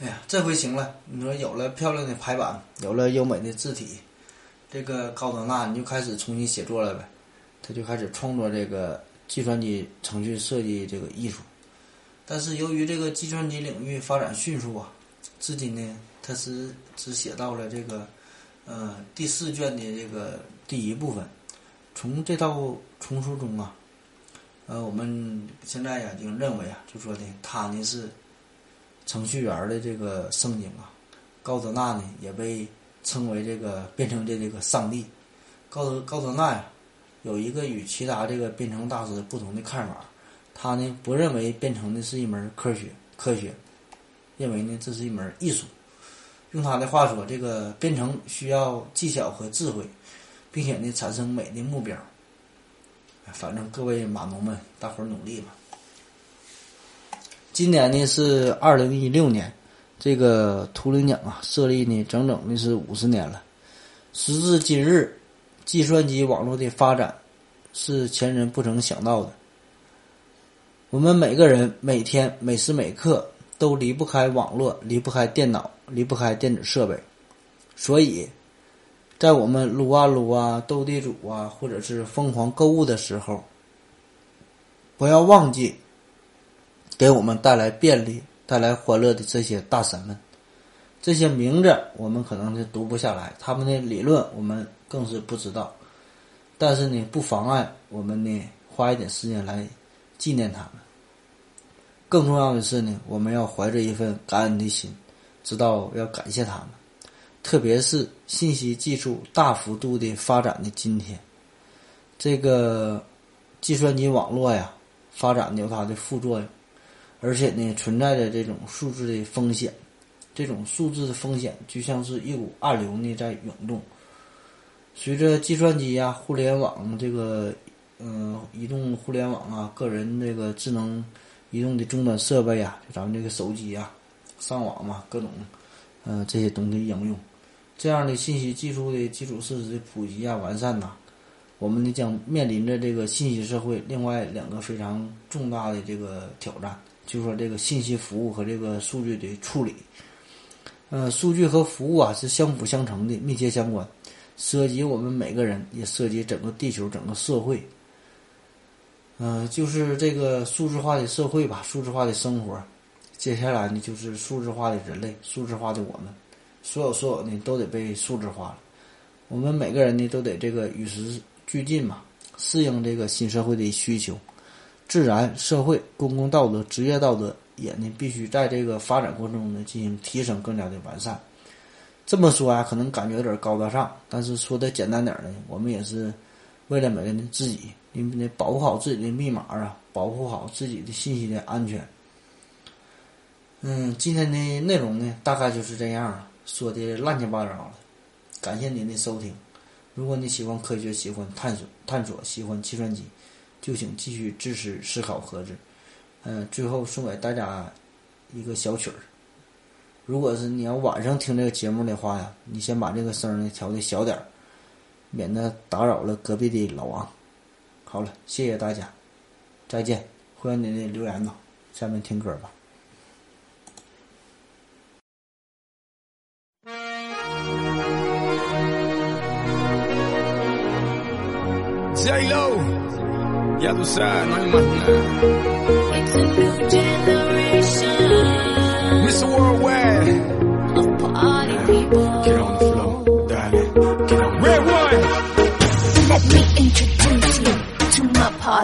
哎呀，这回行了！你说有了漂亮的排版，有了优美的字体，这个高德纳你就开始重新写作了呗。他就开始创作这个计算机程序设计这个艺术。但是由于这个计算机领域发展迅速啊，至今呢，他是只写到了这个呃第四卷的这个第一部分。从这套丛书中啊，呃，我们现在呀已经认为啊，就说的他呢是。程序员的这个圣经啊，高德纳呢也被称为这个编程的这个上帝。高德高德纳呀，有一个与其他这个编程大师不同的看法，他呢不认为编程的是一门科学科学，认为呢这是一门艺术。用他的话说，这个编程需要技巧和智慧，并且呢产生美的目标。反正各位码农们，大伙儿努力吧。今年呢是二零一六年，这个图灵奖啊设立呢整整的是五十年了。时至今日，计算机网络的发展是前人不曾想到的。我们每个人每天每时每刻都离不开网络，离不开电脑，离不开电子设备。所以，在我们撸啊撸啊、斗地主啊，或者是疯狂购物的时候，不要忘记。给我们带来便利、带来欢乐的这些大神们，这些名字我们可能是读不下来，他们的理论我们更是不知道。但是呢，不妨碍我们呢花一点时间来纪念他们。更重要的是呢，我们要怀着一份感恩的心，知道要感谢他们。特别是信息技术大幅度的发展的今天，这个计算机网络呀，发展有它的副作用。而且呢，存在着这种数字的风险，这种数字的风险就像是一股暗流呢在涌动。随着计算机呀、互联网这个，嗯，移动互联网啊、个人这个智能移动的终端设备啊，就咱们这个手机啊，上网嘛，各种，嗯，这些东西应用，这样的信息技术的基础设施的普及啊、完善呐，我们呢将面临着这个信息社会另外两个非常重大的这个挑战。就是说这个信息服务和这个数据的处理，呃，数据和服务啊是相辅相成的，密切相关。涉及我们每个人，也涉及整个地球、整个社会。嗯，就是这个数字化的社会吧，数字化的生活。接下来呢，就是数字化的人类，数字化的我们，所有所有呢都得被数字化了。我们每个人呢都得这个与时俱进嘛，适应这个新社会的需求。自然、社会、公共道德、职业道德也呢必须在这个发展过程中呢进行提升，更加的完善。这么说啊，可能感觉有点高大上，但是说的简单点呢，我们也是为了每个人自己。你们得保护好自己的密码啊，保护好自己的信息的安全。嗯，今天的内容呢，大概就是这样了，说的乱七八糟的。感谢您的收听。如果你喜欢科学，喜欢探索探索，喜欢计算机，就请继续支持思考盒子。嗯，最后送给大家一个小曲儿。如果是你要晚上听这个节目的话呀，你先把这个声呢调的小点儿，免得打扰了隔壁的老王。好了，谢谢大家，再见，欢迎您的留言呢。下面听歌吧。J Lo, ya tú sabes, no hay más nada.